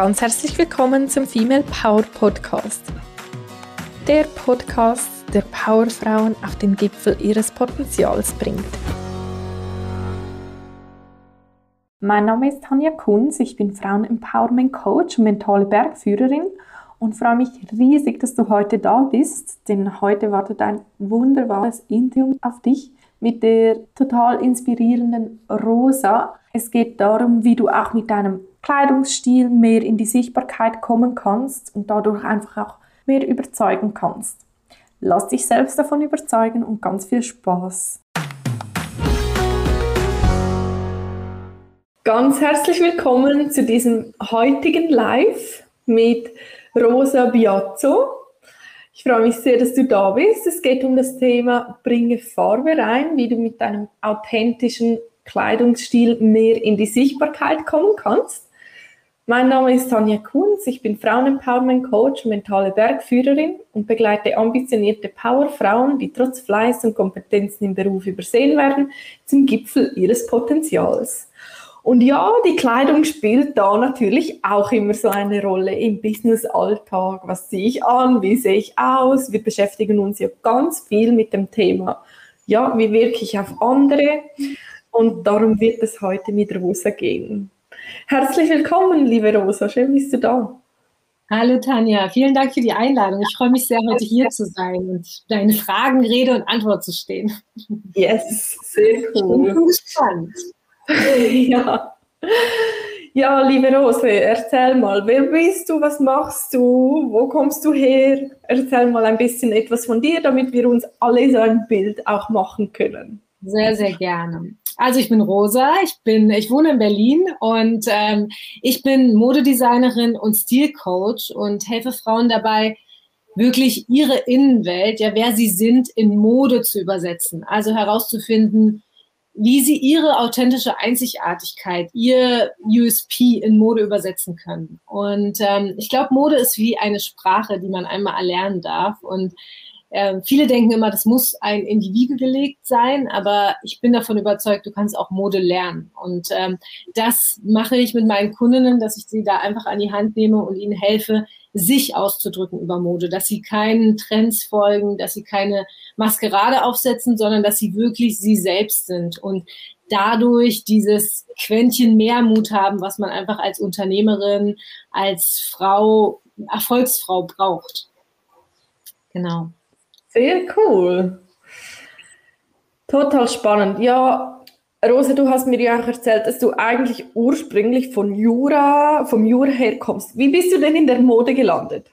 ganz herzlich willkommen zum Female Power Podcast. Der Podcast, der Powerfrauen auf den Gipfel ihres Potenzials bringt. Mein Name ist Tanja Kunz, ich bin Frauen-Empowerment Coach und mentale Bergführerin und freue mich riesig, dass du heute da bist, denn heute wartet ein wunderbares Interview auf dich mit der total inspirierenden Rosa. Es geht darum, wie du auch mit deinem Kleidungsstil mehr in die Sichtbarkeit kommen kannst und dadurch einfach auch mehr überzeugen kannst. Lass dich selbst davon überzeugen und ganz viel Spaß. Ganz herzlich willkommen zu diesem heutigen Live mit Rosa Biazzo. Ich freue mich sehr, dass du da bist. Es geht um das Thema Bringe Farbe rein, wie du mit deinem authentischen Kleidungsstil mehr in die Sichtbarkeit kommen kannst. Mein Name ist Tanja Kunz, ich bin Frauenempowerment Coach mentale Bergführerin und begleite ambitionierte Powerfrauen, die trotz Fleiß und Kompetenzen im Beruf übersehen werden, zum Gipfel ihres Potenzials. Und ja, die Kleidung spielt da natürlich auch immer so eine Rolle im Business-Alltag. Was ziehe ich an? Wie sehe ich aus? Wir beschäftigen uns ja ganz viel mit dem Thema, ja, wie wirke ich auf andere? Und darum wird es heute mit Rosa gehen. Herzlich willkommen, liebe Rosa. Schön bist du da. Hallo Tanja, vielen Dank für die Einladung. Ich freue mich sehr, heute hier zu sein und deine Fragen Rede und Antwort zu stehen. Yes, sehr cool. Ich bin gespannt. ja. Ja, liebe Rose, erzähl mal, wer bist du, was machst du, wo kommst du her? Erzähl mal ein bisschen etwas von dir, damit wir uns alle so ein Bild auch machen können. Sehr, sehr gerne. Also ich bin Rosa, ich bin, ich wohne in Berlin und ähm, ich bin Modedesignerin und Stilcoach und helfe Frauen dabei, wirklich ihre Innenwelt, ja, wer sie sind, in Mode zu übersetzen. Also herauszufinden, wie sie ihre authentische Einzigartigkeit, ihr USP in Mode übersetzen können. Und ähm, ich glaube, Mode ist wie eine Sprache, die man einmal erlernen darf. Und äh, viele denken immer, das muss ein in die Wiege gelegt sein, aber ich bin davon überzeugt, du kannst auch Mode lernen. Und ähm, das mache ich mit meinen Kundinnen, dass ich sie da einfach an die Hand nehme und ihnen helfe, sich auszudrücken über Mode, dass sie keinen Trends folgen, dass sie keine Maskerade aufsetzen, sondern dass sie wirklich sie selbst sind und dadurch dieses Quäntchen mehr Mut haben, was man einfach als Unternehmerin, als Frau, Erfolgsfrau braucht. Genau. Sehr cool. Total spannend. Ja, Rosa, du hast mir ja auch erzählt, dass du eigentlich ursprünglich von Jura, vom Jura herkommst. Wie bist du denn in der Mode gelandet?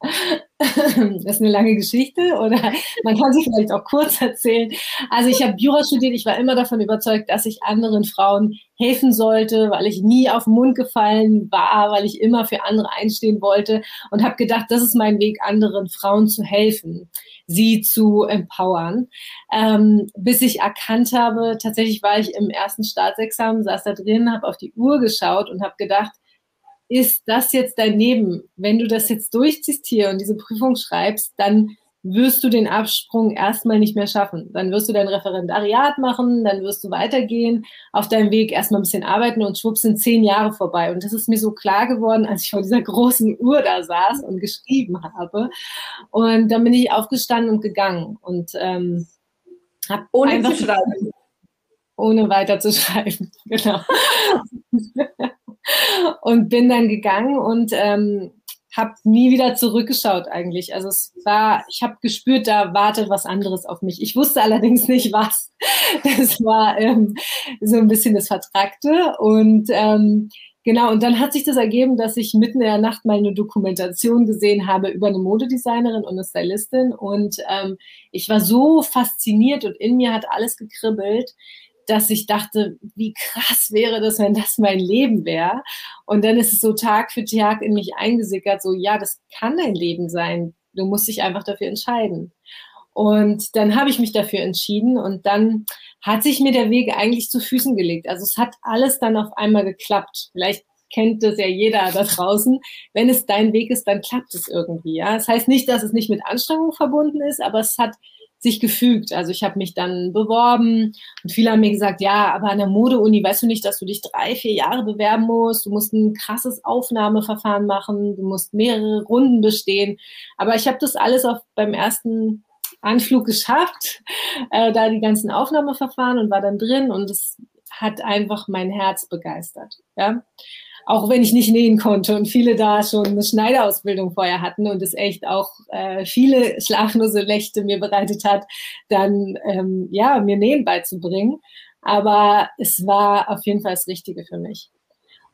Das ist eine lange Geschichte oder man kann sie vielleicht auch kurz erzählen. Also ich habe Jura studiert, ich war immer davon überzeugt, dass ich anderen Frauen helfen sollte, weil ich nie auf den Mund gefallen war, weil ich immer für andere einstehen wollte und habe gedacht, das ist mein Weg, anderen Frauen zu helfen, sie zu empowern. Ähm, bis ich erkannt habe, tatsächlich war ich im ersten Staatsexamen, saß da drin, habe auf die Uhr geschaut und habe gedacht, ist das jetzt dein Leben? Wenn du das jetzt durchziehst hier und diese Prüfung schreibst, dann wirst du den Absprung erstmal nicht mehr schaffen. Dann wirst du dein Referendariat machen, dann wirst du weitergehen, auf deinem Weg erstmal ein bisschen arbeiten und schwupps sind zehn Jahre vorbei. Und das ist mir so klar geworden, als ich vor dieser großen Uhr da saß und geschrieben habe. Und dann bin ich aufgestanden und gegangen und ähm, habe ohne zu schreiben. Ohne weiter zu schreiben, genau und bin dann gegangen und ähm, habe nie wieder zurückgeschaut eigentlich. Also es war, ich habe gespürt, da wartet was anderes auf mich. Ich wusste allerdings nicht was. Das war ähm, so ein bisschen das Vertragte und ähm, Genau, und dann hat sich das ergeben, dass ich mitten in der Nacht mal eine Dokumentation gesehen habe über eine Modedesignerin und eine Stylistin. Und ähm, ich war so fasziniert und in mir hat alles gekribbelt, dass ich dachte, wie krass wäre das, wenn das mein Leben wäre. Und dann ist es so Tag für Tag in mich eingesickert, so ja, das kann dein Leben sein. Du musst dich einfach dafür entscheiden. Und dann habe ich mich dafür entschieden und dann hat sich mir der Weg eigentlich zu Füßen gelegt. Also es hat alles dann auf einmal geklappt. Vielleicht kennt das ja jeder da draußen. Wenn es dein Weg ist, dann klappt es irgendwie. Ja, das heißt nicht, dass es nicht mit Anstrengung verbunden ist, aber es hat sich gefügt. Also ich habe mich dann beworben und viele haben mir gesagt, ja, aber an der Modeuni weißt du nicht, dass du dich drei, vier Jahre bewerben musst. Du musst ein krasses Aufnahmeverfahren machen, du musst mehrere Runden bestehen. Aber ich habe das alles auf beim ersten Anflug geschafft, äh, da die ganzen Aufnahmeverfahren und war dann drin und es hat einfach mein Herz begeistert. Ja auch wenn ich nicht nähen konnte und viele da schon eine Schneiderausbildung vorher hatten und es echt auch äh, viele schlaflose Nächte mir bereitet hat, dann ähm, ja mir Nähen beizubringen. Aber es war auf jeden Fall das Richtige für mich.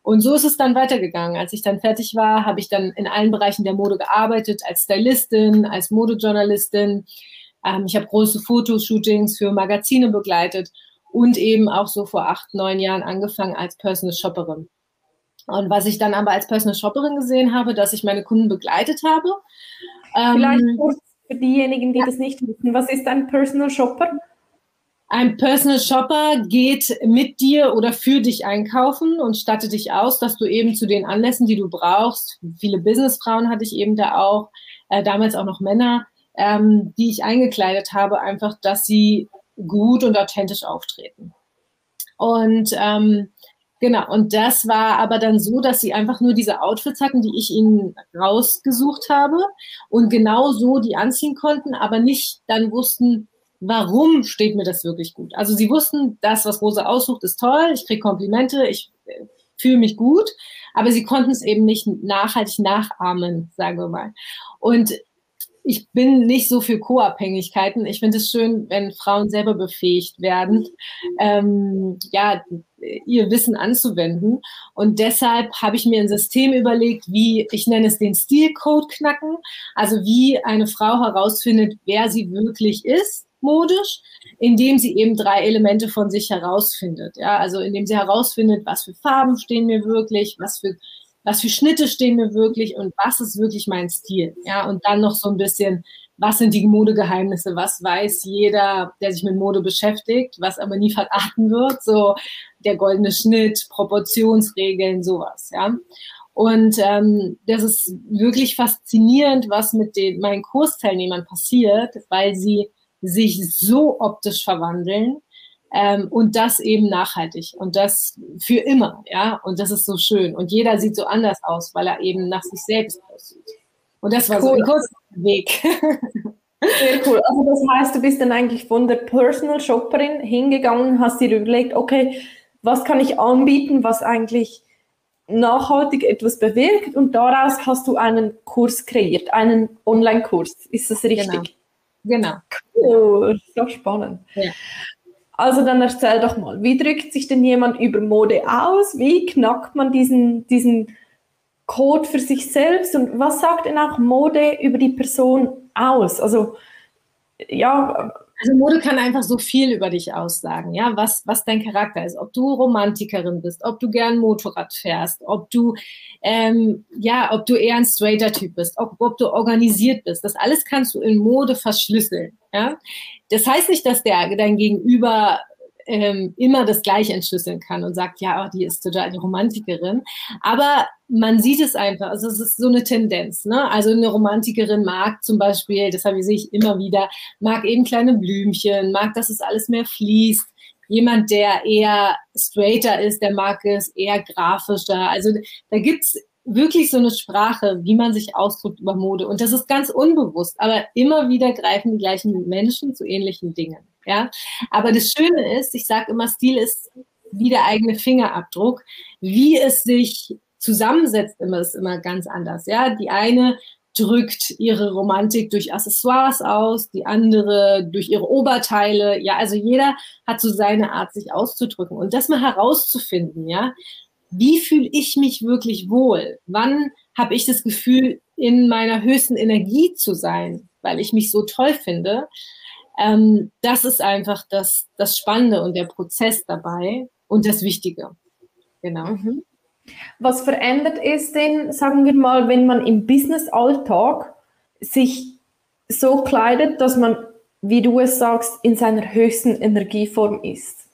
Und so ist es dann weitergegangen. Als ich dann fertig war, habe ich dann in allen Bereichen der Mode gearbeitet, als Stylistin, als Modejournalistin. Ähm, ich habe große Fotoshootings für Magazine begleitet und eben auch so vor acht, neun Jahren angefangen als Personal Shopperin. Und was ich dann aber als Personal Shopperin gesehen habe, dass ich meine Kunden begleitet habe. Vielleicht ähm, kurz für diejenigen, die ja. das nicht wissen, was ist ein Personal Shopper? Ein Personal Shopper geht mit dir oder für dich einkaufen und stattet dich aus, dass du eben zu den Anlässen, die du brauchst, viele Businessfrauen hatte ich eben da auch, äh, damals auch noch Männer, ähm, die ich eingekleidet habe, einfach, dass sie gut und authentisch auftreten. Und ähm, Genau, und das war aber dann so, dass sie einfach nur diese Outfits hatten, die ich ihnen rausgesucht habe und genau so die anziehen konnten, aber nicht dann wussten, warum steht mir das wirklich gut. Also sie wussten, das, was Rosa aussucht, ist toll, ich kriege Komplimente, ich äh, fühle mich gut, aber sie konnten es eben nicht nachhaltig nachahmen, sagen wir mal. Und ich bin nicht so für Co-Abhängigkeiten. Ich finde es schön, wenn Frauen selber befähigt werden, ähm, ja, ihr Wissen anzuwenden. Und deshalb habe ich mir ein System überlegt, wie, ich nenne es den Stilcode knacken, also wie eine Frau herausfindet, wer sie wirklich ist, modisch, indem sie eben drei Elemente von sich herausfindet. Ja, also indem sie herausfindet, was für Farben stehen mir wirklich, was für was für Schnitte stehen mir wirklich und was ist wirklich mein Stil. Ja, und dann noch so ein bisschen, was sind die Modegeheimnisse, was weiß jeder, der sich mit Mode beschäftigt, was aber nie verraten wird, so der goldene Schnitt, Proportionsregeln, sowas, ja. Und ähm, das ist wirklich faszinierend, was mit den meinen Kursteilnehmern passiert, weil sie sich so optisch verwandeln, ähm, und das eben nachhaltig und das für immer, ja. Und das ist so schön. Und jeder sieht so anders aus, weil er eben nach sich selbst aussieht. Und das war cool. so ein kurzer Weg. Sehr cool. Also das heißt, du bist dann eigentlich von der Personal Shopperin hingegangen, hast dir überlegt, okay, was kann ich anbieten, was eigentlich nachhaltig etwas bewirkt und daraus hast du einen Kurs kreiert, einen Online-Kurs. Ist das richtig? Genau. genau. Cool, so spannend. Ja. Also dann erzähl doch mal, wie drückt sich denn jemand über Mode aus? Wie knackt man diesen, diesen Code für sich selbst? Und was sagt denn auch Mode über die Person aus? Also ja. Also Mode kann einfach so viel über dich aussagen, ja, was, was dein Charakter ist, ob du Romantikerin bist, ob du gern Motorrad fährst, ob du, ähm, ja, ob du eher ein straighter Typ bist, ob, ob du organisiert bist. Das alles kannst du in Mode verschlüsseln, ja. Das heißt nicht, dass der dein Gegenüber ähm, immer das Gleiche entschlüsseln kann und sagt, ja, oh, die ist total die Romantikerin. Aber man sieht es einfach, also es ist so eine Tendenz. Ne? Also eine Romantikerin mag zum Beispiel, das sehe ich immer wieder, mag eben kleine Blümchen, mag, dass es alles mehr fließt. Jemand, der eher straighter ist, der mag es eher grafischer. Also da gibt's wirklich so eine Sprache, wie man sich ausdrückt über Mode. Und das ist ganz unbewusst, aber immer wieder greifen die gleichen Menschen zu ähnlichen Dingen. Ja, aber das Schöne ist, ich sage immer, Stil ist wie der eigene Fingerabdruck. Wie es sich zusammensetzt, immer ist immer ganz anders. Ja, die eine drückt ihre Romantik durch Accessoires aus, die andere durch ihre Oberteile. Ja, also jeder hat so seine Art, sich auszudrücken. Und das mal herauszufinden, ja, wie fühle ich mich wirklich wohl? Wann habe ich das Gefühl, in meiner höchsten Energie zu sein, weil ich mich so toll finde? Ähm, das ist einfach das, das Spannende und der Prozess dabei und das Wichtige. Genau. Mhm. Was verändert ist denn, sagen wir mal, wenn man im Business-Alltag sich so kleidet, dass man, wie du es sagst, in seiner höchsten Energieform ist?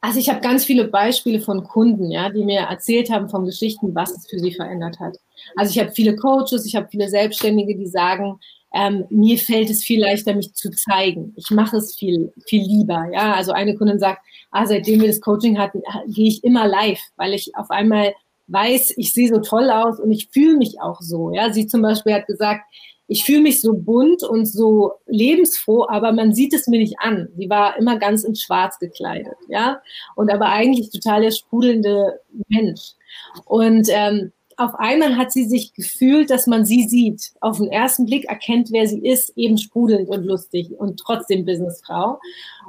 Also ich habe ganz viele Beispiele von Kunden, ja, die mir erzählt haben von Geschichten, was es für sie verändert hat. Also ich habe viele Coaches, ich habe viele Selbstständige, die sagen, ähm, mir fällt es viel leichter, mich zu zeigen. Ich mache es viel, viel lieber. Ja, also eine Kundin sagt, ah, seitdem wir das Coaching hatten, gehe ich immer live, weil ich auf einmal weiß, ich sehe so toll aus und ich fühle mich auch so. Ja, sie zum Beispiel hat gesagt, ich fühle mich so bunt und so lebensfroh, aber man sieht es mir nicht an. Sie war immer ganz in Schwarz gekleidet, ja, und aber eigentlich total der sprudelnde Mensch. Und ähm, auf einmal hat sie sich gefühlt, dass man sie sieht. Auf den ersten Blick erkennt, wer sie ist, eben sprudelnd und lustig und trotzdem Businessfrau.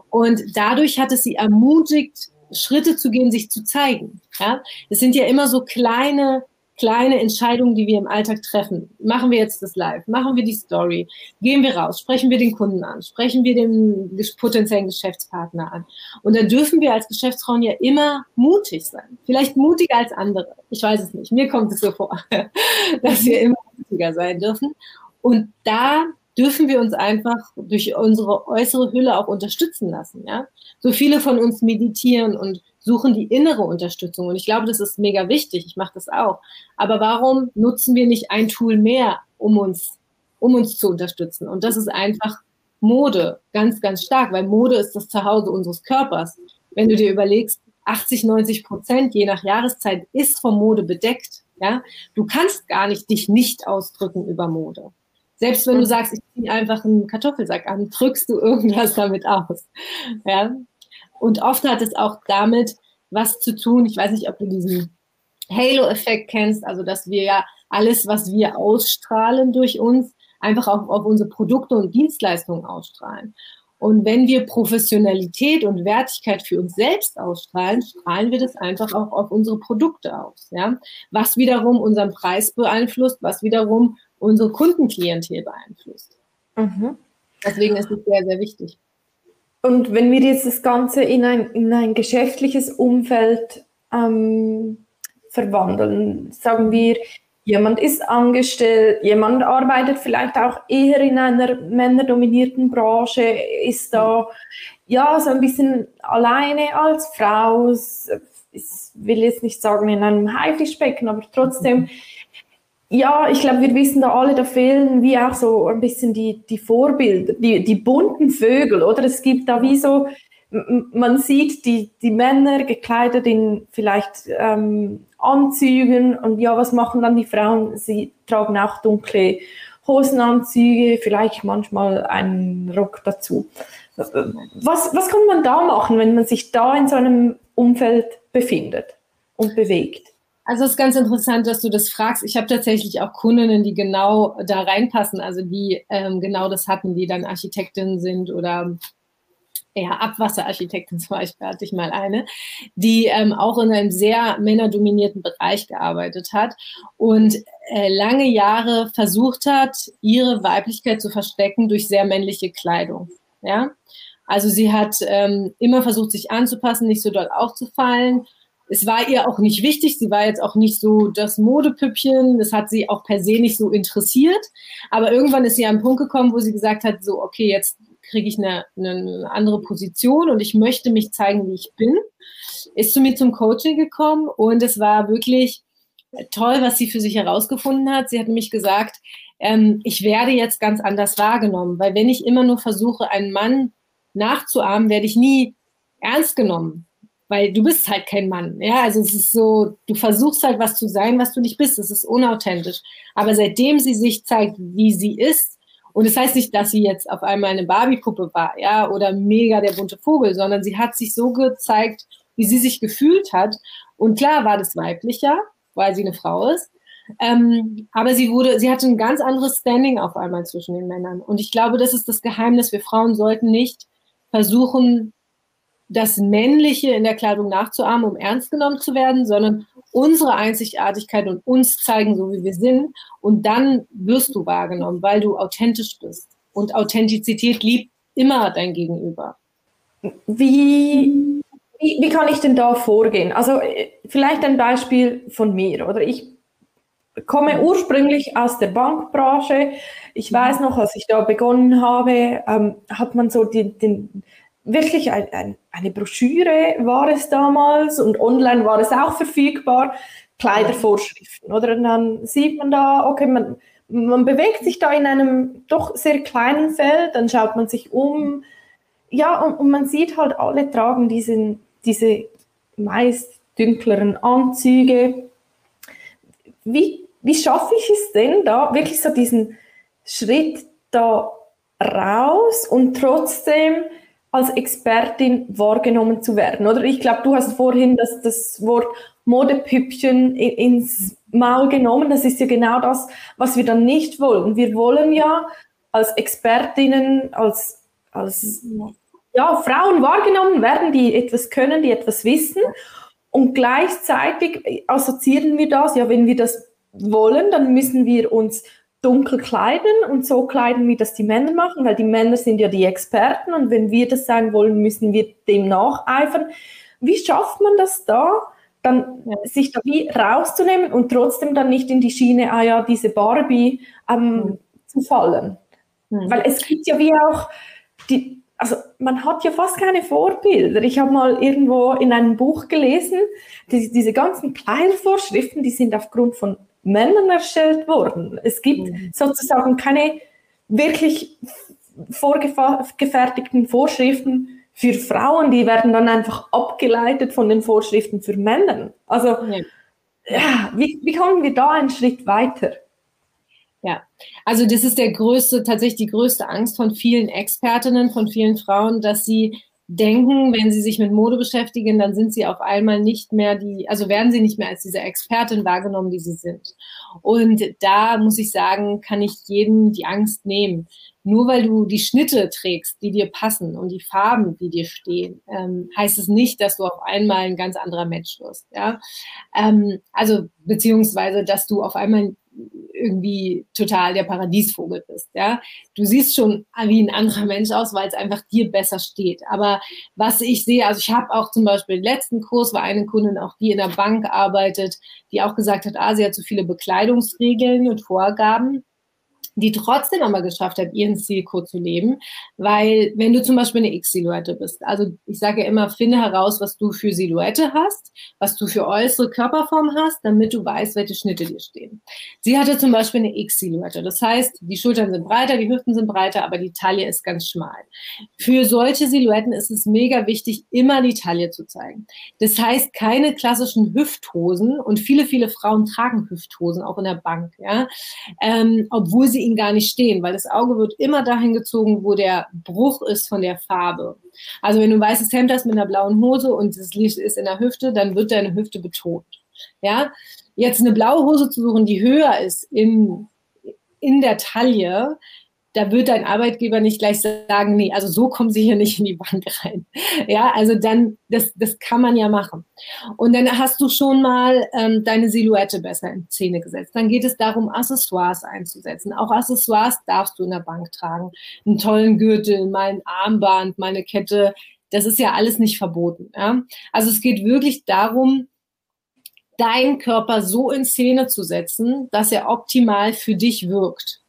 Und dadurch hat es sie ermutigt, Schritte zu gehen, sich zu zeigen. Ja, es sind ja immer so kleine kleine Entscheidungen, die wir im Alltag treffen. Machen wir jetzt das Live? Machen wir die Story? Gehen wir raus? Sprechen wir den Kunden an? Sprechen wir den potenziellen Geschäftspartner an? Und dann dürfen wir als Geschäftsfrauen ja immer mutig sein. Vielleicht mutiger als andere. Ich weiß es nicht. Mir kommt es so vor, dass wir immer mutiger sein dürfen. Und da dürfen wir uns einfach durch unsere äußere Hülle auch unterstützen lassen. Ja? So viele von uns meditieren und suchen die innere Unterstützung. Und ich glaube, das ist mega wichtig. Ich mache das auch. Aber warum nutzen wir nicht ein Tool mehr, um uns, um uns zu unterstützen? Und das ist einfach Mode, ganz, ganz stark, weil Mode ist das Zuhause unseres Körpers. Wenn du dir überlegst, 80, 90 Prozent, je nach Jahreszeit, ist vom Mode bedeckt. Ja, du kannst gar nicht dich nicht ausdrücken über Mode. Selbst wenn du sagst, ich ziehe einfach einen Kartoffelsack an, drückst du irgendwas damit aus. Ja, und oft hat es auch damit was zu tun. Ich weiß nicht, ob du diesen Halo-Effekt kennst, also dass wir ja alles, was wir ausstrahlen durch uns, einfach auch auf unsere Produkte und Dienstleistungen ausstrahlen. Und wenn wir Professionalität und Wertigkeit für uns selbst ausstrahlen, strahlen wir das einfach auch auf unsere Produkte aus. Ja? Was wiederum unseren Preis beeinflusst, was wiederum unsere Kundenklientel beeinflusst. Mhm. Deswegen ist es sehr, sehr wichtig. Und wenn wir jetzt das Ganze in ein, in ein geschäftliches Umfeld ähm, verwandeln, sagen wir, jemand ist angestellt, jemand arbeitet vielleicht auch eher in einer männerdominierten Branche, ist da ja so ein bisschen alleine als Frau, ich will jetzt nicht sagen in einem Haifischbecken, aber trotzdem ja, ich glaube, wir wissen da alle, da fehlen wie auch so ein bisschen die, die Vorbilder, die, die bunten Vögel, oder? Es gibt da wie so, man sieht die, die Männer gekleidet in vielleicht ähm, Anzügen und ja, was machen dann die Frauen? Sie tragen auch dunkle Hosenanzüge, vielleicht manchmal einen Rock dazu. Was, was kann man da machen, wenn man sich da in so einem Umfeld befindet und bewegt? Also es ist ganz interessant, dass du das fragst. Ich habe tatsächlich auch Kundinnen, die genau da reinpassen, also die ähm, genau das hatten, die dann Architektin sind oder ja, Abwasserarchitektin zum Beispiel hatte ich mal eine, die ähm, auch in einem sehr männerdominierten Bereich gearbeitet hat und äh, lange Jahre versucht hat, ihre Weiblichkeit zu verstecken durch sehr männliche Kleidung. Ja, also sie hat ähm, immer versucht, sich anzupassen, nicht so doll aufzufallen es war ihr auch nicht wichtig. Sie war jetzt auch nicht so das Modepüppchen. Das hat sie auch per se nicht so interessiert. Aber irgendwann ist sie an einen Punkt gekommen, wo sie gesagt hat, so, okay, jetzt kriege ich eine, eine andere Position und ich möchte mich zeigen, wie ich bin. Ist zu mir zum Coaching gekommen und es war wirklich toll, was sie für sich herausgefunden hat. Sie hat mich gesagt, ähm, ich werde jetzt ganz anders wahrgenommen, weil wenn ich immer nur versuche, einen Mann nachzuahmen, werde ich nie ernst genommen weil du bist halt kein Mann. Ja, also es ist so, du versuchst halt was zu sein, was du nicht bist. Es ist unauthentisch. Aber seitdem sie sich zeigt, wie sie ist, und das heißt nicht, dass sie jetzt auf einmal eine Barbie-Puppe war, ja, oder mega der bunte Vogel, sondern sie hat sich so gezeigt, wie sie sich gefühlt hat. Und klar war das weiblicher, weil sie eine Frau ist. Ähm, aber sie wurde, sie hatte ein ganz anderes Standing auf einmal zwischen den Männern. Und ich glaube, das ist das Geheimnis. Wir Frauen sollten nicht versuchen, das Männliche in der Kleidung nachzuahmen, um ernst genommen zu werden, sondern unsere Einzigartigkeit und uns zeigen, so wie wir sind. Und dann wirst du wahrgenommen, weil du authentisch bist. Und Authentizität liebt immer dein Gegenüber. Wie, wie, wie kann ich denn da vorgehen? Also vielleicht ein Beispiel von mir. Oder ich komme ursprünglich aus der Bankbranche. Ich weiß noch, als ich da begonnen habe, ähm, hat man so die, den, wirklich ein, ein, eine Broschüre war es damals und online war es auch verfügbar, Kleidervorschriften, oder? Und dann sieht man da, okay, man, man bewegt sich da in einem doch sehr kleinen Feld, dann schaut man sich um, ja, und, und man sieht halt, alle tragen diesen, diese meist dünkleren Anzüge. Wie, wie schaffe ich es denn da, wirklich so diesen Schritt da raus und trotzdem als Expertin wahrgenommen zu werden? Oder ich glaube, du hast vorhin das, das Wort Modepüppchen ins Maul genommen. Das ist ja genau das, was wir dann nicht wollen. Wir wollen ja als Expertinnen, als, als ja, Frauen wahrgenommen werden, die etwas können, die etwas wissen. Und gleichzeitig assoziieren wir das, ja, wenn wir das wollen, dann müssen wir uns dunkel kleiden und so kleiden, wie das die Männer machen, weil die Männer sind ja die Experten und wenn wir das sein wollen, müssen wir dem nacheifern. Wie schafft man das da, dann sich da wie rauszunehmen und trotzdem dann nicht in die Schiene, ah ja, diese Barbie ähm, mhm. zu fallen? Mhm. Weil es gibt ja wie auch die, also man hat ja fast keine Vorbilder. Ich habe mal irgendwo in einem Buch gelesen, die, diese ganzen Kleidervorschriften, die sind aufgrund von Männern erstellt worden. Es gibt mhm. sozusagen keine wirklich vorgefertigten Vorschriften für Frauen, die werden dann einfach abgeleitet von den Vorschriften für Männer. Also ja, ja wie, wie kommen wir da einen Schritt weiter? Ja, also das ist der größte, tatsächlich die größte Angst von vielen Expertinnen, von vielen Frauen, dass sie denken, wenn sie sich mit Mode beschäftigen, dann sind sie auf einmal nicht mehr die, also werden sie nicht mehr als diese Expertin wahrgenommen, die sie sind. Und da muss ich sagen, kann ich jedem die Angst nehmen. Nur weil du die Schnitte trägst, die dir passen und die Farben, die dir stehen, ähm, heißt es nicht, dass du auf einmal ein ganz anderer Mensch wirst. Ja? Ähm, also beziehungsweise, dass du auf einmal irgendwie total der Paradiesvogel bist. Ja, du siehst schon wie ein anderer Mensch aus, weil es einfach dir besser steht. Aber was ich sehe, also ich habe auch zum Beispiel den letzten Kurs war eine Kundin, auch die in der Bank arbeitet, die auch gesagt hat, ah, sie hat zu viele Bekleidungsregeln und Vorgaben die trotzdem aber geschafft hat, ihren Zielcode zu leben. Weil wenn du zum Beispiel eine X-Silhouette bist, also ich sage ja immer, finde heraus, was du für Silhouette hast, was du für äußere Körperform hast, damit du weißt, welche Schnitte dir stehen. Sie hatte zum Beispiel eine X-Silhouette. Das heißt, die Schultern sind breiter, die Hüften sind breiter, aber die Taille ist ganz schmal. Für solche Silhouetten ist es mega wichtig, immer die Taille zu zeigen. Das heißt, keine klassischen Hüfthosen und viele, viele Frauen tragen Hüfthosen, auch in der Bank, ja, ähm, obwohl sie ihn gar nicht stehen, weil das Auge wird immer dahin gezogen, wo der Bruch ist von der Farbe. Also wenn du ein weißes Hemd hast mit einer blauen Hose und das Licht ist in der Hüfte, dann wird deine Hüfte betont. Ja, jetzt eine blaue Hose zu suchen, die höher ist in, in der Taille, da wird dein Arbeitgeber nicht gleich sagen, nee, also so kommen sie hier nicht in die Bank rein. Ja, also dann, das, das kann man ja machen. Und dann hast du schon mal ähm, deine Silhouette besser in Szene gesetzt. Dann geht es darum, Accessoires einzusetzen. Auch Accessoires darfst du in der Bank tragen. Einen tollen Gürtel, mal ein Armband, mal eine Kette. Das ist ja alles nicht verboten. Ja? Also es geht wirklich darum, deinen Körper so in Szene zu setzen, dass er optimal für dich wirkt.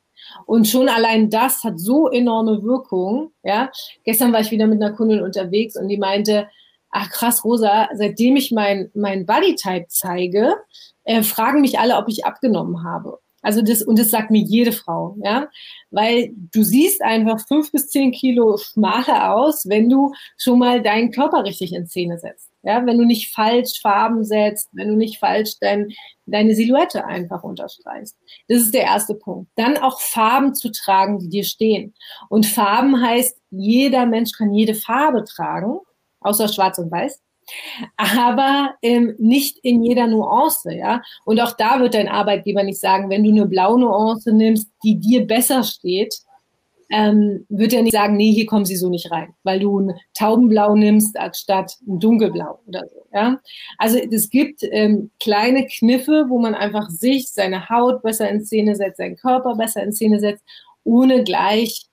Und schon allein das hat so enorme Wirkung. Ja, gestern war ich wieder mit einer Kundin unterwegs und die meinte, ach krass, Rosa, seitdem ich mein, mein Bodytype zeige, äh, fragen mich alle, ob ich abgenommen habe. Also das, und das sagt mir jede Frau, ja, weil du siehst einfach fünf bis zehn Kilo schmaler aus, wenn du schon mal deinen Körper richtig in Szene setzt. Ja, wenn du nicht falsch Farben setzt, wenn du nicht falsch dein, deine Silhouette einfach unterstreichst. Das ist der erste Punkt. Dann auch Farben zu tragen, die dir stehen. Und Farben heißt, jeder Mensch kann jede Farbe tragen, außer schwarz und weiß aber ähm, nicht in jeder Nuance, ja. Und auch da wird dein Arbeitgeber nicht sagen, wenn du eine blaue Nuance nimmst, die dir besser steht, ähm, wird er nicht sagen, nee, hier kommen sie so nicht rein, weil du ein Taubenblau nimmst anstatt ein Dunkelblau oder so. Ja? Also es gibt ähm, kleine Kniffe, wo man einfach sich, seine Haut besser in Szene setzt, seinen Körper besser in Szene setzt, ohne gleich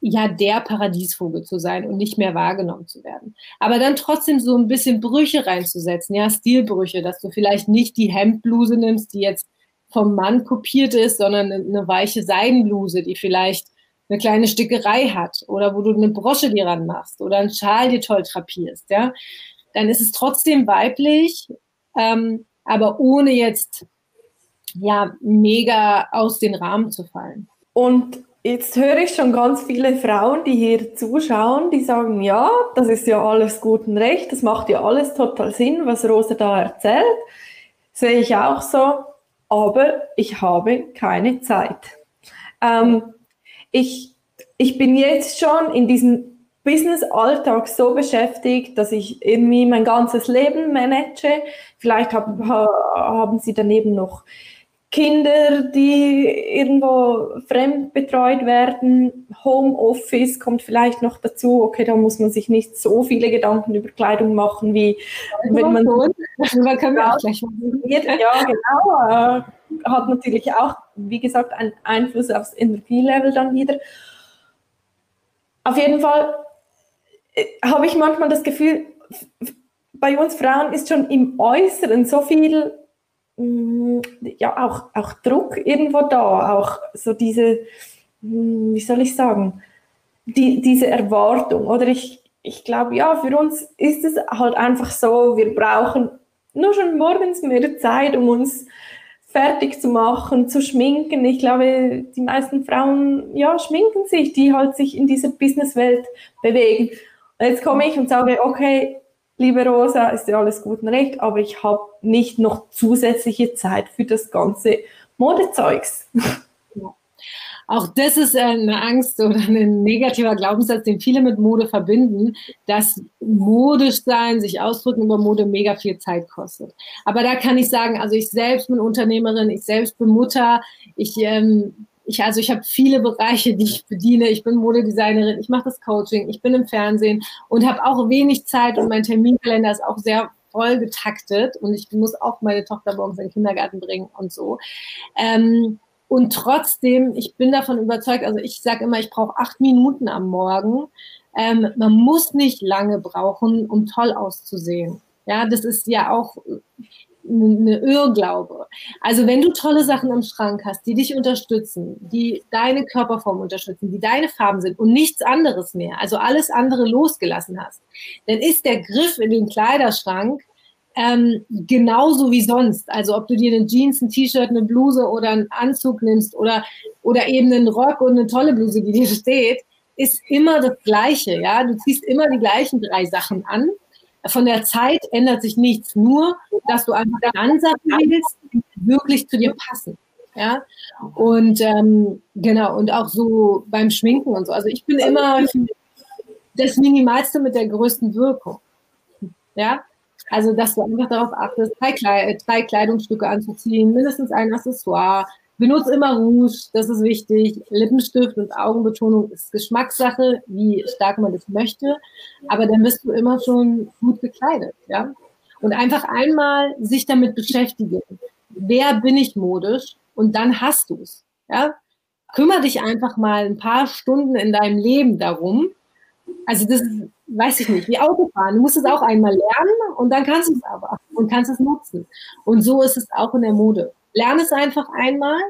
ja der Paradiesvogel zu sein und nicht mehr wahrgenommen zu werden. Aber dann trotzdem so ein bisschen Brüche reinzusetzen, ja, Stilbrüche, dass du vielleicht nicht die Hemdbluse nimmst, die jetzt vom Mann kopiert ist, sondern eine weiche Seidenbluse, die vielleicht eine kleine Stickerei hat oder wo du eine Brosche dir ranmachst oder einen Schal dir toll trapierst, ja, dann ist es trotzdem weiblich, ähm, aber ohne jetzt ja, mega aus den Rahmen zu fallen. Und jetzt höre ich schon ganz viele Frauen, die hier zuschauen, die sagen, ja, das ist ja alles gut und recht, das macht ja alles total Sinn, was Rosa da erzählt. Sehe ich auch so, aber ich habe keine Zeit. Ähm, ich, ich bin jetzt schon in diesem Business-Alltag so beschäftigt, dass ich irgendwie mein ganzes Leben manage. Vielleicht hab, haben Sie daneben noch Kinder, die irgendwo fremd betreut werden, Homeoffice kommt vielleicht noch dazu. Okay, da muss man sich nicht so viele Gedanken über Kleidung machen, wie wenn man. Darüber können wir auch gleich machen. Ja, genau. Äh, hat natürlich auch, wie gesagt, einen Einfluss aufs Energielevel dann wieder. Auf jeden Fall äh, habe ich manchmal das Gefühl, bei uns Frauen ist schon im Äußeren so viel Mm, ja auch, auch Druck irgendwo da, auch so diese, mm, wie soll ich sagen, die, diese Erwartung. Oder ich, ich glaube, ja, für uns ist es halt einfach so, wir brauchen nur schon morgens mehr Zeit, um uns fertig zu machen, zu schminken. Ich glaube, die meisten Frauen, ja, schminken sich, die halt sich in dieser Businesswelt bewegen. Und jetzt komme ich und sage, okay, liebe Rosa, ist ja alles gut und recht, aber ich habe nicht noch zusätzliche Zeit für das ganze Modezeugs. Auch das ist eine Angst oder ein negativer Glaubenssatz, den viele mit Mode verbinden, dass modisch sein, sich ausdrücken über Mode mega viel Zeit kostet. Aber da kann ich sagen, also ich selbst bin Unternehmerin, ich selbst bin Mutter, ich ähm, ich, also ich habe viele Bereiche, die ich bediene. Ich bin Modedesignerin, ich mache das Coaching, ich bin im Fernsehen und habe auch wenig Zeit und mein Terminkalender ist auch sehr voll getaktet und ich muss auch meine Tochter morgens in den Kindergarten bringen und so. Ähm, und trotzdem, ich bin davon überzeugt, also ich sage immer, ich brauche acht Minuten am Morgen. Ähm, man muss nicht lange brauchen, um toll auszusehen. Ja, das ist ja auch eine Irrglaube. Also wenn du tolle Sachen im Schrank hast, die dich unterstützen, die deine Körperform unterstützen, die deine Farben sind und nichts anderes mehr, also alles andere losgelassen hast, dann ist der Griff in den Kleiderschrank ähm, genauso wie sonst. Also ob du dir eine Jeans, ein T-Shirt, eine Bluse oder einen Anzug nimmst oder, oder eben einen Rock und eine tolle Bluse, die dir steht, ist immer das Gleiche. Ja, du ziehst immer die gleichen drei Sachen an von der Zeit ändert sich nichts, nur dass du einfach Ansagen willst, die wirklich zu dir passen. Ja, und ähm, genau, und auch so beim Schminken und so. Also ich bin immer das Minimalste mit der größten Wirkung. Ja, also dass du einfach darauf achtest, drei, Kleid drei Kleidungsstücke anzuziehen, mindestens ein Accessoire, Benutze immer Rouge, das ist wichtig. Lippenstift und Augenbetonung ist Geschmackssache, wie stark man das möchte. Aber dann bist du immer schon gut gekleidet, ja. Und einfach einmal sich damit beschäftigen. Wer bin ich modisch? Und dann hast du es, ja. Kümmer dich einfach mal ein paar Stunden in deinem Leben darum. Also das ist, weiß ich nicht, wie Autofahren. Du musst es auch einmal lernen und dann kannst du es aber und kannst es nutzen. Und so ist es auch in der Mode. Lern es einfach einmal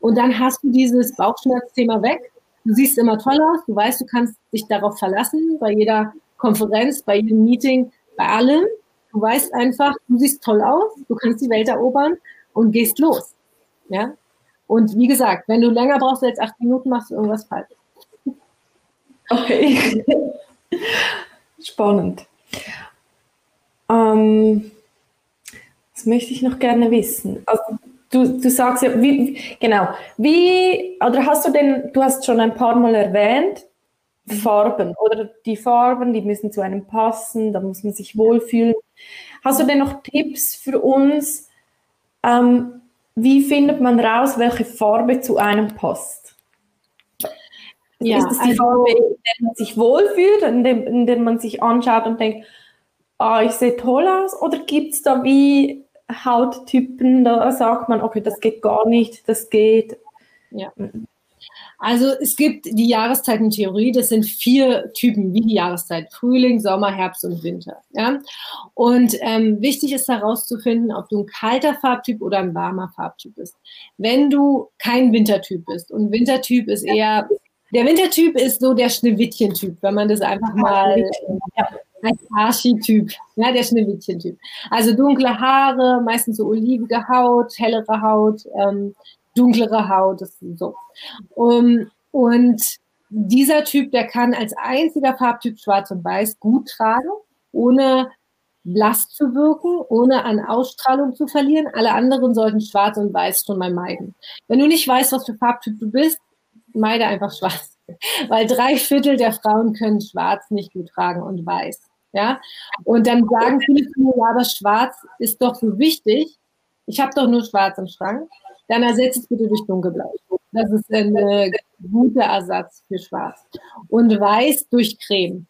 und dann hast du dieses Bauchschmerzthema weg. Du siehst immer toll aus, du weißt, du kannst dich darauf verlassen, bei jeder Konferenz, bei jedem Meeting, bei allem. Du weißt einfach, du siehst toll aus, du kannst die Welt erobern und gehst los. Ja? Und wie gesagt, wenn du länger brauchst als acht Minuten, machst du irgendwas falsch. Okay. Spannend. Ähm, das möchte ich noch gerne wissen. Also, du, du sagst ja, wie, genau, wie, oder hast du denn, du hast schon ein paar Mal erwähnt, Farben oder die Farben, die müssen zu einem passen, da muss man sich wohlfühlen. Hast du denn noch Tipps für uns? Ähm, wie findet man raus, welche Farbe zu einem passt? Ja, ist es die also, Farbe, in der man sich wohlfühlt, in der, in der man sich anschaut und denkt, ah, ich sehe toll aus? Oder gibt es da wie Hauttypen, da sagt man, okay, das geht gar nicht, das geht. Ja. Also es gibt die Jahreszeitentheorie, das sind vier Typen wie die Jahreszeit, Frühling, Sommer, Herbst und Winter. Ja? Und ähm, wichtig ist herauszufinden, ob du ein kalter Farbtyp oder ein warmer Farbtyp bist. Wenn du kein Wintertyp bist und Wintertyp ist eher, der Wintertyp ist so der Schneewittchen-Typ, wenn man das einfach mal ja Als Archetyp, ja, der Schneewittchen-Typ. Also dunkle Haare, meistens so olivige Haut, hellere Haut, ähm, dunklere Haut, das so. Um, und dieser Typ, der kann als einziger Farbtyp Schwarz und Weiß gut tragen, ohne blass zu wirken, ohne an Ausstrahlung zu verlieren. Alle anderen sollten Schwarz und Weiß schon mal meiden. Wenn du nicht weißt, was für Farbtyp du bist, meide einfach Schwarz. Weil drei Viertel der Frauen können Schwarz nicht gut tragen und Weiß. Ja? Und dann sagen viele zu mir, ja, aber Schwarz ist doch so wichtig. Ich habe doch nur Schwarz im Schrank. Dann ersetze es bitte durch Dunkelblau. Das ist ein äh, guter Ersatz für Schwarz. Und Weiß durch Creme.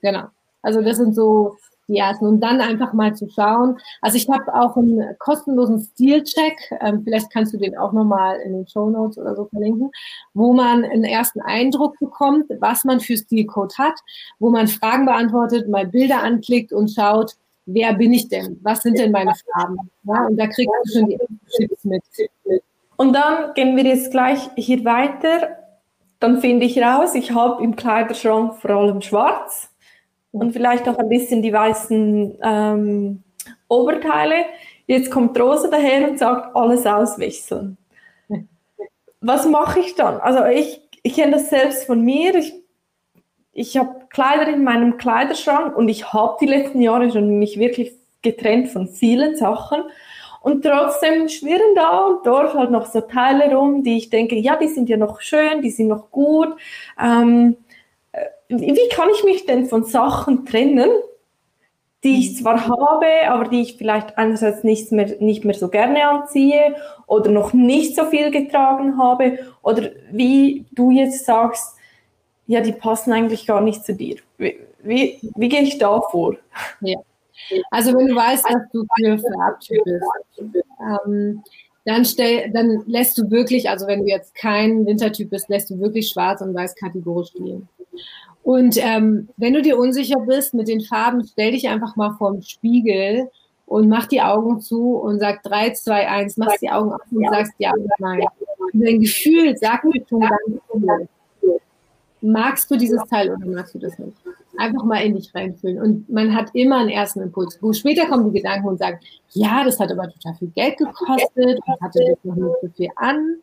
Genau. Also das sind so die ersten. Und dann einfach mal zu schauen. Also ich habe auch einen kostenlosen Stilcheck, ähm, vielleicht kannst du den auch nochmal in den Show Notes oder so verlinken, wo man einen ersten Eindruck bekommt, was man für Stilcode hat, wo man Fragen beantwortet, mal Bilder anklickt und schaut, wer bin ich denn? Was sind denn meine Farben? Ja, und da kriegst du schon die Tipps mit. Und dann gehen wir jetzt gleich hier weiter. Dann finde ich raus, ich habe im Kleiderschrank vor allem schwarz und vielleicht noch ein bisschen die weißen ähm, Oberteile. Jetzt kommt Rosa daher und sagt, alles auswechseln. Was mache ich dann? Also ich, ich kenne das selbst von mir. Ich, ich habe Kleider in meinem Kleiderschrank und ich habe die letzten Jahre schon mich wirklich getrennt von vielen Sachen. Und trotzdem schwirren da und dort halt noch so Teile rum, die ich denke, ja, die sind ja noch schön, die sind noch gut. Ähm, wie kann ich mich denn von Sachen trennen, die ich zwar habe, aber die ich vielleicht einerseits nicht mehr, nicht mehr so gerne anziehe oder noch nicht so viel getragen habe oder wie du jetzt sagst, ja, die passen eigentlich gar nicht zu dir. Wie, wie, wie gehe ich da vor? Ja. Also wenn du weißt, dass du für Farbtyp bist, ähm, dann, stell, dann lässt du wirklich, also wenn du jetzt kein Wintertyp bist, lässt du wirklich schwarz und weiß kategorisch spielen. Und ähm, wenn du dir unsicher bist mit den Farben, stell dich einfach mal vorm Spiegel und mach die Augen zu und sag 3, 2, 1, mach die Augen auf und sagst ja oder nein. Und dein Gefühl sagt mir schon ganz viel. Magst du dieses Teil oder magst du das nicht? Einfach mal in dich reinfühlen. Und man hat immer einen ersten Impuls. Wo später kommen die Gedanken und sagen, ja, das hat aber total viel Geld gekostet und hatte das noch nicht so viel an.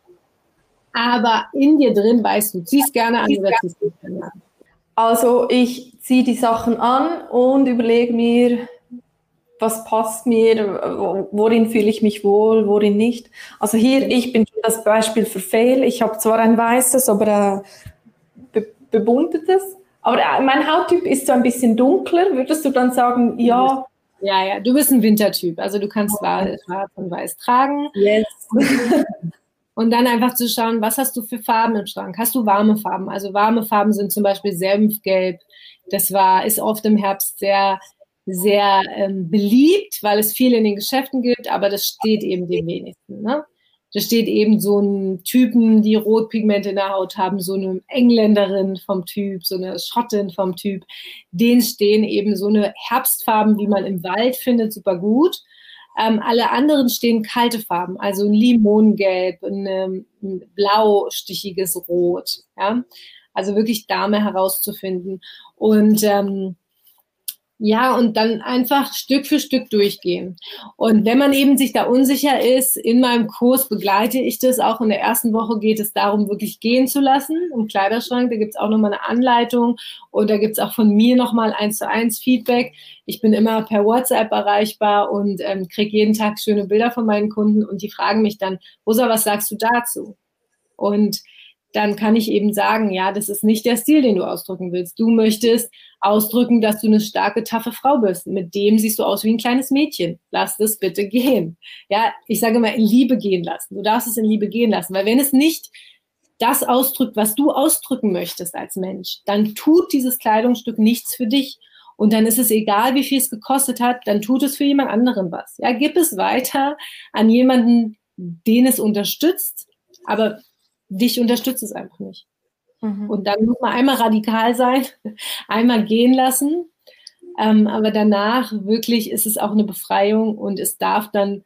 Aber in dir drin weißt du, ziehst gerne an oder ziehst nicht gerne an. Also ich ziehe die Sachen an und überlege mir, was passt mir, worin fühle ich mich wohl, worin nicht. Also hier, ich bin das Beispiel für Fail. Ich habe zwar ein weißes, aber äh, bebundetes. Aber äh, mein Hauttyp ist so ein bisschen dunkler. Würdest du dann sagen, ja? Ja, ja, du bist ein Wintertyp. Also du kannst schwarz und weiß tragen. Yes. Und dann einfach zu schauen, was hast du für Farben im Schrank? Hast du warme Farben? Also warme Farben sind zum Beispiel Senfgelb. Das war, ist oft im Herbst sehr, sehr ähm, beliebt, weil es viel in den Geschäften gibt, aber das steht eben dem wenigsten. Ne? Da steht eben so ein Typen, die Rotpigmente in der Haut haben, so eine Engländerin vom Typ, so eine Schottin vom Typ. Denen stehen eben so eine Herbstfarben, wie man im Wald findet, super gut. Ähm, alle anderen stehen kalte Farben, also ein Limongelb, ein, ähm, ein blaustichiges Rot. Ja? Also wirklich Dame herauszufinden. Und ähm, ja, und dann einfach Stück für Stück durchgehen. Und wenn man eben sich da unsicher ist, in meinem Kurs begleite ich das auch. In der ersten Woche geht es darum, wirklich gehen zu lassen im Kleiderschrank. Da gibt es auch nochmal eine Anleitung und da gibt es auch von mir nochmal eins zu eins Feedback. Ich bin immer per WhatsApp erreichbar und ähm, kriege jeden Tag schöne Bilder von meinen Kunden und die fragen mich dann, Rosa, was sagst du dazu? Und dann kann ich eben sagen, ja, das ist nicht der Stil, den du ausdrücken willst. Du möchtest ausdrücken, dass du eine starke, taffe Frau bist. Mit dem siehst du aus wie ein kleines Mädchen. Lass das bitte gehen. Ja, ich sage mal, in Liebe gehen lassen. Du darfst es in Liebe gehen lassen, weil wenn es nicht das ausdrückt, was du ausdrücken möchtest als Mensch, dann tut dieses Kleidungsstück nichts für dich. Und dann ist es egal, wie viel es gekostet hat, dann tut es für jemand anderen was. Ja, gib es weiter an jemanden, den es unterstützt, aber dich unterstützt es einfach nicht. Mhm. Und dann muss man einmal radikal sein, einmal gehen lassen. Ähm, aber danach wirklich ist es auch eine Befreiung und es darf dann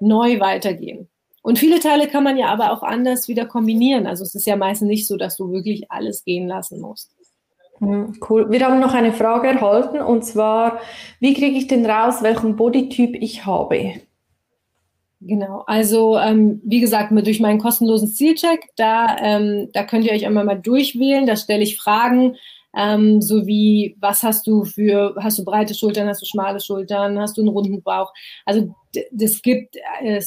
neu weitergehen. Und viele Teile kann man ja aber auch anders wieder kombinieren. Also es ist ja meistens nicht so, dass du wirklich alles gehen lassen musst. Hm, cool. Wir haben noch eine Frage erhalten und zwar, wie kriege ich denn raus, welchen Bodytyp ich habe? Genau, also ähm, wie gesagt, durch meinen kostenlosen Zielcheck, da, ähm, da könnt ihr euch einmal mal durchwählen, da stelle ich Fragen, ähm, so wie, was hast du für, hast du breite Schultern, hast du schmale Schultern, hast du einen runden Bauch? Also es gibt äh,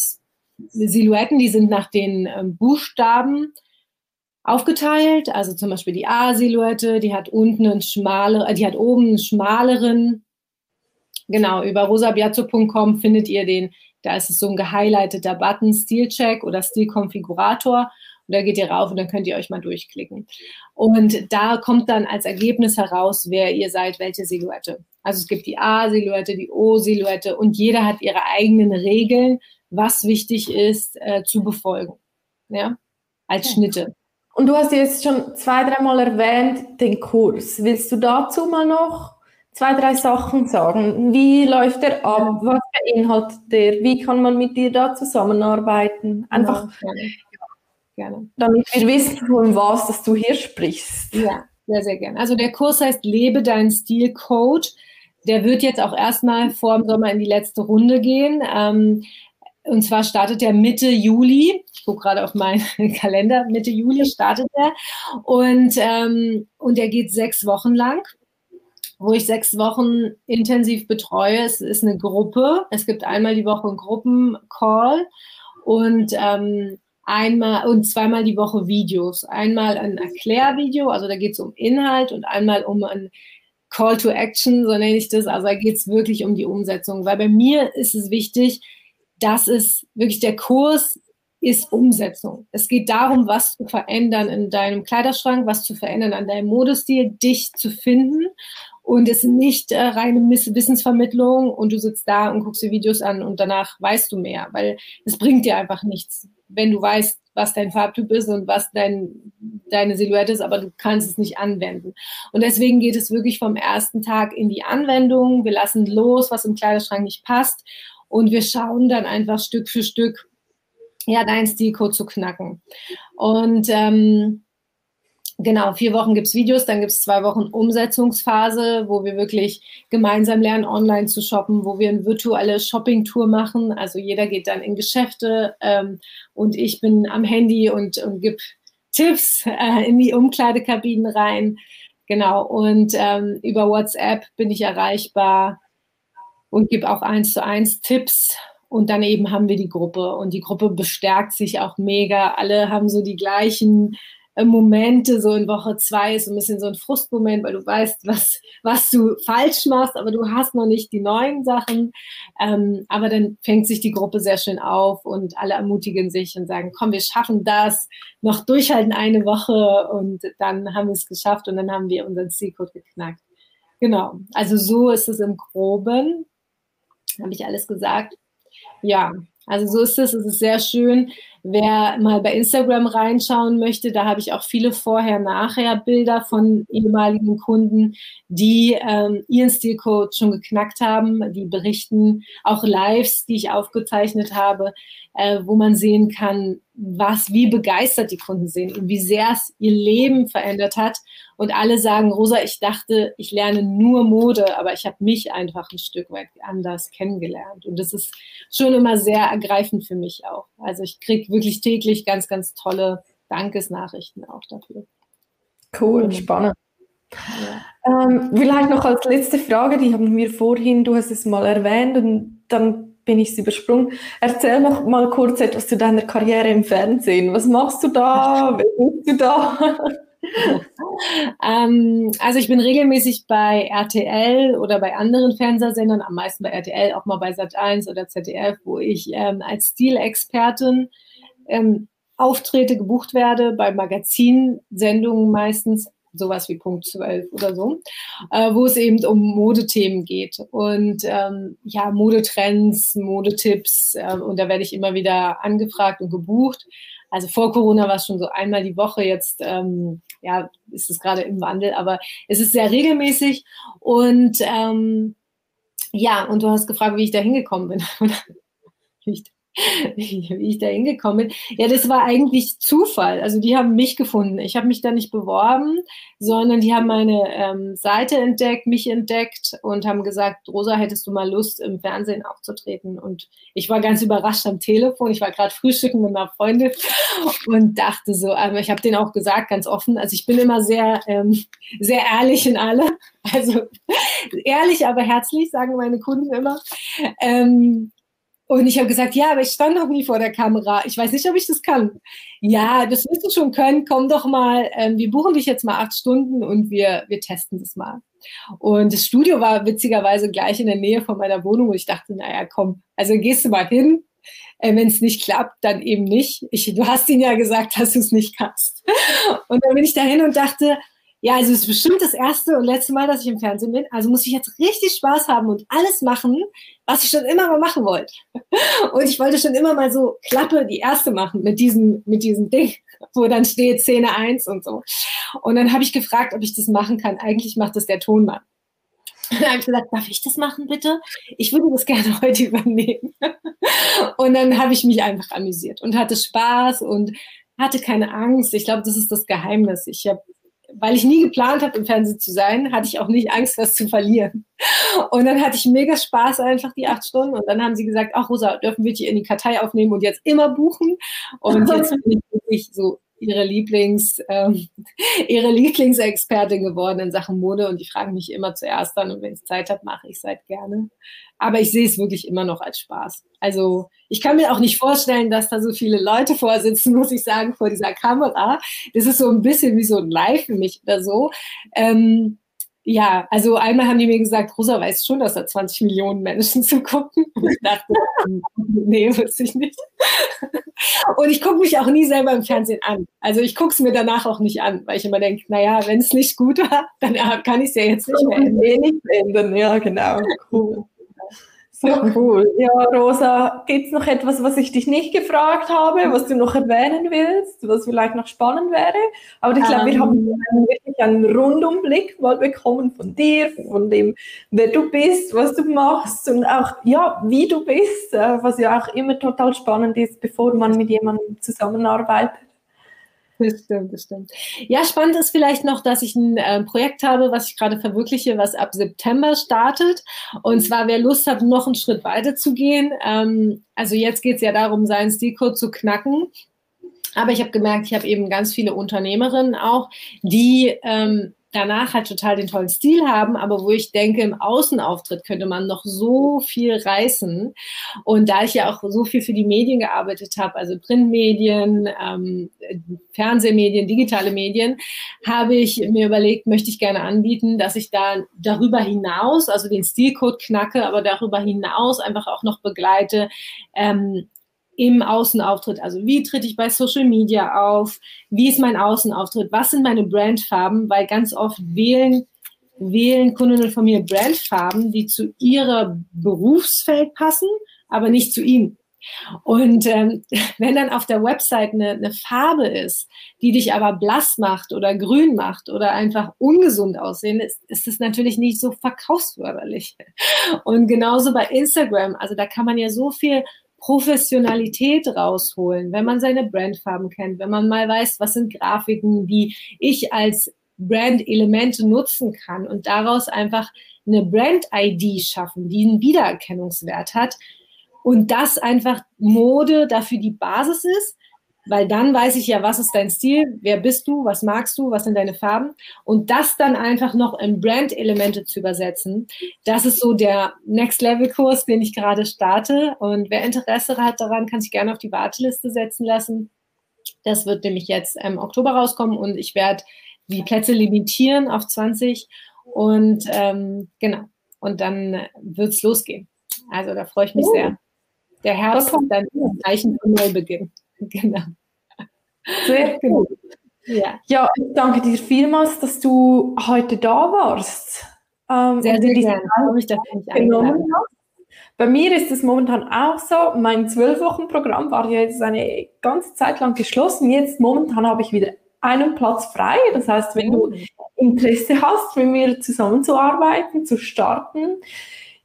Silhouetten, die sind nach den ähm, Buchstaben aufgeteilt. Also zum Beispiel die A-Silhouette, die hat unten einen schmaleren, äh, die hat oben einen schmaleren. Genau, über rosabiazzo.com findet ihr den, da ist es so ein gehighlighteter Button, Stilcheck oder Stilkonfigurator. Und da geht ihr rauf und dann könnt ihr euch mal durchklicken. Und da kommt dann als Ergebnis heraus, wer ihr seid, welche Silhouette. Also es gibt die A-Silhouette, die O-Silhouette und jeder hat ihre eigenen Regeln, was wichtig ist äh, zu befolgen. Ja, als Schnitte. Und du hast jetzt schon zwei, dreimal erwähnt, den Kurs. Willst du dazu mal noch zwei, drei Sachen sagen? Wie läuft der ab? Was beinhaltet der? Wie kann man mit dir da zusammenarbeiten? Einfach, ja, gerne. gerne. damit wir wissen, von was dass du hier sprichst. Ja, sehr, sehr gerne. Also der Kurs heißt Lebe dein Stil Coach. Der wird jetzt auch erstmal vor dem Sommer in die letzte Runde gehen. Ähm, und zwar startet er Mitte Juli. Ich gucke gerade auf meinen Kalender. Mitte Juli startet er. Und, ähm, und er geht sechs Wochen lang, wo ich sechs Wochen intensiv betreue. Es ist eine Gruppe. Es gibt einmal die Woche einen Gruppencall und ähm, einmal und zweimal die Woche Videos. Einmal ein Erklärvideo, also da geht es um Inhalt und einmal um ein Call to Action, so nenne ich das. Also da geht es wirklich um die Umsetzung. Weil bei mir ist es wichtig, das ist wirklich der Kurs ist Umsetzung. Es geht darum, was zu verändern in deinem Kleiderschrank, was zu verändern an deinem Modestil, dich zu finden. Und es ist nicht äh, reine Wissensvermittlung und du sitzt da und guckst dir Videos an und danach weißt du mehr, weil es bringt dir einfach nichts, wenn du weißt, was dein Farbtyp ist und was dein, deine Silhouette ist, aber du kannst es nicht anwenden. Und deswegen geht es wirklich vom ersten Tag in die Anwendung. Wir lassen los, was im Kleiderschrank nicht passt und wir schauen dann einfach Stück für Stück, ja, deinen Stilcode zu knacken. Und ähm, Genau, vier Wochen gibt es Videos, dann gibt es zwei Wochen Umsetzungsphase, wo wir wirklich gemeinsam lernen, online zu shoppen, wo wir eine virtuelle Shopping-Tour machen. Also jeder geht dann in Geschäfte ähm, und ich bin am Handy und, und gebe Tipps äh, in die Umkleidekabinen rein. Genau, und ähm, über WhatsApp bin ich erreichbar und gebe auch eins zu eins Tipps. Und dann eben haben wir die Gruppe und die Gruppe bestärkt sich auch mega. Alle haben so die gleichen Momente, so in Woche zwei ist so ein bisschen so ein Frustmoment, weil du weißt, was, was du falsch machst, aber du hast noch nicht die neuen Sachen. Ähm, aber dann fängt sich die Gruppe sehr schön auf und alle ermutigen sich und sagen, komm, wir schaffen das, noch durchhalten eine Woche und dann haben wir es geschafft und dann haben wir unseren Zielcode geknackt. Genau, also so ist es im Groben. Habe ich alles gesagt? Ja, also so ist es. Es ist sehr schön. Wer mal bei Instagram reinschauen möchte, da habe ich auch viele Vorher-Nachher-Bilder von ehemaligen Kunden, die ähm, ihren Stilcode schon geknackt haben. Die berichten auch Lives, die ich aufgezeichnet habe, äh, wo man sehen kann, was, wie begeistert die Kunden sind und wie sehr es ihr Leben verändert hat. Und alle sagen, Rosa, ich dachte, ich lerne nur Mode, aber ich habe mich einfach ein Stück weit anders kennengelernt. Und das ist schon immer sehr ergreifend für mich auch. Also ich kriege wirklich täglich ganz, ganz tolle Dankesnachrichten auch dafür. Cool, spannend. Ja. Ähm, vielleicht noch als letzte Frage, die haben wir vorhin, du hast es mal erwähnt und dann bin ich es übersprungen. Erzähl noch mal kurz etwas zu deiner Karriere im Fernsehen. Was machst du da? Wer bist du da? ähm, also ich bin regelmäßig bei RTL oder bei anderen Fernsehsendern, am meisten bei RTL, auch mal bei Sat1 oder ZDF, wo ich ähm, als Stilexpertin ähm, auftrete, gebucht werde, bei Magazinsendungen meistens sowas wie Punkt 12 oder so, äh, wo es eben um Modethemen geht und ähm, ja, Modetrends, Modetipps äh, und da werde ich immer wieder angefragt und gebucht. Also vor Corona war es schon so einmal die Woche, jetzt ähm, ja, ist es gerade im Wandel, aber es ist sehr regelmäßig und ähm, ja, und du hast gefragt, wie ich da hingekommen bin. wie, wie ich da hingekommen bin. Ja, das war eigentlich Zufall. Also die haben mich gefunden. Ich habe mich da nicht beworben, sondern die haben meine ähm, Seite entdeckt, mich entdeckt und haben gesagt, Rosa, hättest du mal Lust, im Fernsehen aufzutreten? Und ich war ganz überrascht am Telefon. Ich war gerade frühstücken mit einer Freundin und dachte so, aber ich habe denen auch gesagt, ganz offen, also ich bin immer sehr, ähm, sehr ehrlich in alle. Also ehrlich, aber herzlich, sagen meine Kunden immer. Ähm, und ich habe gesagt, ja, aber ich stand noch nie vor der Kamera. Ich weiß nicht, ob ich das kann. Ja, das wirst du schon können. Komm doch mal. Ähm, wir buchen dich jetzt mal acht Stunden und wir, wir testen das mal. Und das Studio war witzigerweise gleich in der Nähe von meiner Wohnung. Und ich dachte, naja, komm, also gehst du mal hin. Äh, Wenn es nicht klappt, dann eben nicht. Ich, du hast ihnen ja gesagt, dass du es nicht kannst. Und dann bin ich dahin und dachte, ja, also es ist bestimmt das erste und letzte Mal, dass ich im Fernsehen bin. Also muss ich jetzt richtig Spaß haben und alles machen, was ich schon immer mal machen wollte. Und ich wollte schon immer mal so Klappe, die erste machen mit diesem, mit diesem Ding, wo dann steht Szene 1 und so. Und dann habe ich gefragt, ob ich das machen kann. Eigentlich macht das der Tonmann. Dann habe ich gesagt, darf ich das machen, bitte? Ich würde das gerne heute übernehmen. Und dann habe ich mich einfach amüsiert und hatte Spaß und hatte keine Angst. Ich glaube, das ist das Geheimnis. Ich habe weil ich nie geplant habe, im Fernsehen zu sein, hatte ich auch nicht Angst, was zu verlieren. Und dann hatte ich mega Spaß einfach die acht Stunden. Und dann haben sie gesagt, ach Rosa, dürfen wir dich in die Kartei aufnehmen und jetzt immer buchen? Und jetzt bin ich wirklich so ihre Lieblings, ähm, ihre Lieblingsexpertin geworden in Sachen Mode und die fragen mich immer zuerst dann und wenn ich Zeit habe, mache ich es halt gerne. Aber ich sehe es wirklich immer noch als Spaß. Also ich kann mir auch nicht vorstellen, dass da so viele Leute vorsitzen, muss ich sagen, vor dieser Kamera. Das ist so ein bisschen wie so ein Live für mich oder so. Ähm, ja, also einmal haben die mir gesagt, Rosa weiß schon, dass da 20 Millionen Menschen zugucken. Und ich dachte, nee, wusste ich nicht. Und ich gucke mich auch nie selber im Fernsehen an. Also ich gucke es mir danach auch nicht an, weil ich immer denke, naja, wenn es nicht gut war, dann kann ich es ja jetzt nicht mehr. Eh ändern. Ja, genau. Cool. So cool. Ja, Rosa, gibt es noch etwas, was ich dich nicht gefragt habe, was du noch erwähnen willst, was vielleicht noch spannend wäre? Aber ich glaube, wir haben ähm. wirklich einen Rundumblick mal bekommen von dir, von dem, wer du bist, was du machst und auch, ja, wie du bist, äh, was ja auch immer total spannend ist, bevor man mit jemandem zusammenarbeitet. Das stimmt, das stimmt. Ja, spannend ist vielleicht noch, dass ich ein äh, Projekt habe, was ich gerade verwirkliche, was ab September startet. Und zwar, wer Lust hat, noch einen Schritt weiter zu gehen. Ähm, also jetzt geht es ja darum, seinen Stilcode zu knacken. Aber ich habe gemerkt, ich habe eben ganz viele Unternehmerinnen auch, die ähm, danach halt total den tollen Stil haben, aber wo ich denke, im Außenauftritt könnte man noch so viel reißen. Und da ich ja auch so viel für die Medien gearbeitet habe, also Printmedien, ähm, Fernsehmedien, digitale Medien, habe ich mir überlegt, möchte ich gerne anbieten, dass ich da darüber hinaus, also den Stilcode knacke, aber darüber hinaus einfach auch noch begleite, ähm, im Außenauftritt. Also wie tritt ich bei Social Media auf? Wie ist mein Außenauftritt? Was sind meine Brandfarben? Weil ganz oft wählen, wählen Kundinnen von mir Brandfarben, die zu ihrer Berufsfeld passen, aber nicht zu ihnen. Und ähm, wenn dann auf der Website eine, eine Farbe ist, die dich aber blass macht oder grün macht oder einfach ungesund aussehen, ist, ist es natürlich nicht so verkaufsförderlich. Und genauso bei Instagram, also da kann man ja so viel Professionalität rausholen, wenn man seine Brandfarben kennt, wenn man mal weiß, was sind Grafiken, die ich als Brand-Elemente nutzen kann und daraus einfach eine Brand-ID schaffen, die einen Wiedererkennungswert hat und das einfach Mode dafür die Basis ist, weil dann weiß ich ja, was ist dein Stil, wer bist du, was magst du, was sind deine Farben und das dann einfach noch in Brand-Elemente zu übersetzen. Das ist so der Next-Level-Kurs, den ich gerade starte und wer Interesse hat daran, kann sich gerne auf die Warteliste setzen lassen. Das wird nämlich jetzt im Oktober rauskommen und ich werde die Plätze limitieren auf 20 und ähm, genau, und dann wird es losgehen. Also da freue ich mich uh. sehr. Der Herbst ist dann ein Zeichen von Neubeginn. Genau. Sehr gut. Ja. ja, ich danke dir vielmals, dass du heute da warst. Ähm, sehr, sehr gerne. Ich dass du mich genommen hast. Bei mir ist es momentan auch so. Mein Zwölf-Wochen-Programm war jetzt eine ganze Zeit lang geschlossen. Jetzt momentan habe ich wieder einen Platz frei. Das heißt, wenn du oh. Interesse hast, mit mir zusammenzuarbeiten, zu starten,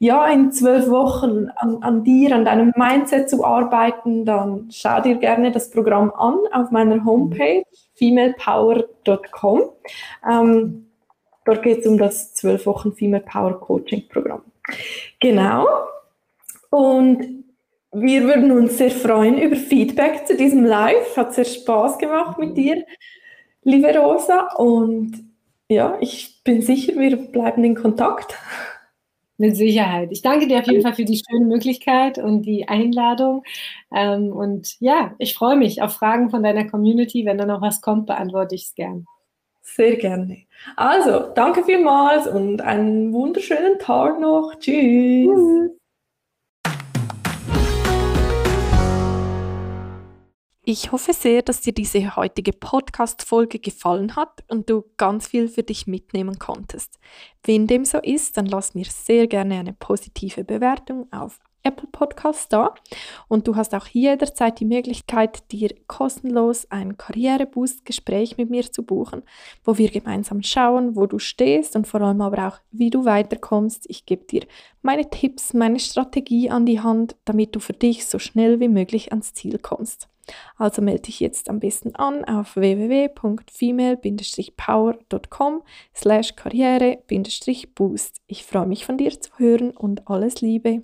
ja, in zwölf Wochen an, an, dir, an deinem Mindset zu arbeiten, dann schau dir gerne das Programm an auf meiner Homepage femalepower.com. Ähm, dort geht es um das zwölf Wochen Female Power Coaching Programm. Genau. Und wir würden uns sehr freuen über Feedback zu diesem Live. Hat sehr Spaß gemacht mit dir, liebe Rosa. Und ja, ich bin sicher, wir bleiben in Kontakt. Mit Sicherheit. Ich danke dir auf jeden Fall für die schöne Möglichkeit und die Einladung. Ähm, und ja, ich freue mich auf Fragen von deiner Community. Wenn da noch was kommt, beantworte ich es gern. Sehr gerne. Also, danke vielmals und einen wunderschönen Tag noch. Tschüss. Tschüss. Ich hoffe sehr, dass dir diese heutige Podcast-Folge gefallen hat und du ganz viel für dich mitnehmen konntest. Wenn dem so ist, dann lass mir sehr gerne eine positive Bewertung auf Apple Podcasts da. Und du hast auch jederzeit die Möglichkeit, dir kostenlos ein Karriereboost-Gespräch mit mir zu buchen, wo wir gemeinsam schauen, wo du stehst und vor allem aber auch, wie du weiterkommst. Ich gebe dir meine Tipps, meine Strategie an die Hand, damit du für dich so schnell wie möglich ans Ziel kommst. Also melde dich jetzt am besten an auf www.female-power.com slash karriere-boost. Ich freue mich von dir zu hören und alles Liebe.